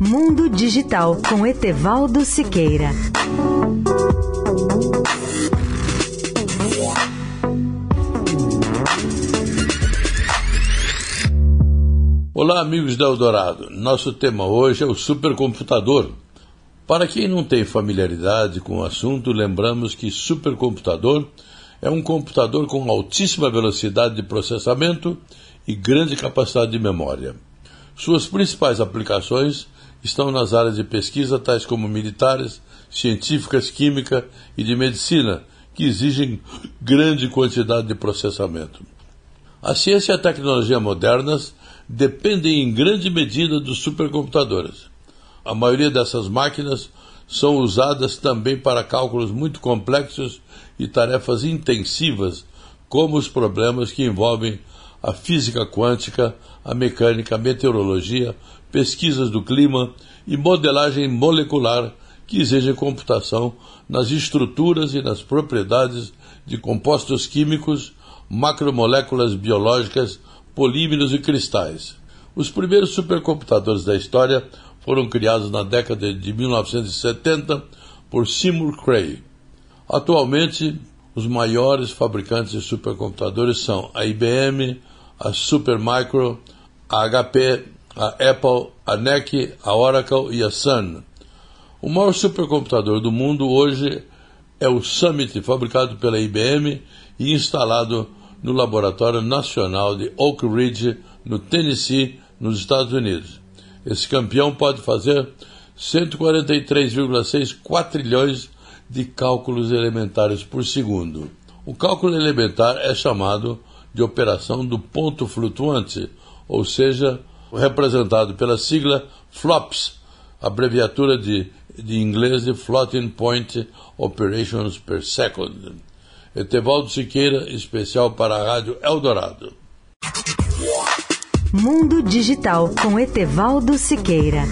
Mundo Digital com Etevaldo Siqueira. Olá, amigos da Eldorado. Nosso tema hoje é o supercomputador. Para quem não tem familiaridade com o assunto, lembramos que supercomputador é um computador com altíssima velocidade de processamento e grande capacidade de memória. Suas principais aplicações estão nas áreas de pesquisa tais como militares, científicas, química e de medicina, que exigem grande quantidade de processamento. A ciência e a tecnologia modernas dependem em grande medida dos supercomputadores. A maioria dessas máquinas são usadas também para cálculos muito complexos e tarefas intensivas, como os problemas que envolvem a física quântica, a mecânica, a meteorologia, pesquisas do clima e modelagem molecular que exigem computação nas estruturas e nas propriedades de compostos químicos, macromoléculas biológicas, polímeros e cristais. Os primeiros supercomputadores da história foram criados na década de 1970 por Seymour Cray. Atualmente, os maiores fabricantes de supercomputadores são a IBM, a Supermicro, a HP, a Apple, a NEC, a Oracle e a Sun. O maior supercomputador do mundo hoje é o Summit, fabricado pela IBM e instalado no Laboratório Nacional de Oak Ridge, no Tennessee, nos Estados Unidos. Esse campeão pode fazer 143,6 quatrilhões de cálculos elementares por segundo. O cálculo elementar é chamado de operação do ponto flutuante, ou seja, representado pela sigla FLOPS, abreviatura de, de inglês de Floating Point Operations per Second. Etevaldo Siqueira, especial para a Rádio Eldorado. Mundo Digital com Etevaldo Siqueira.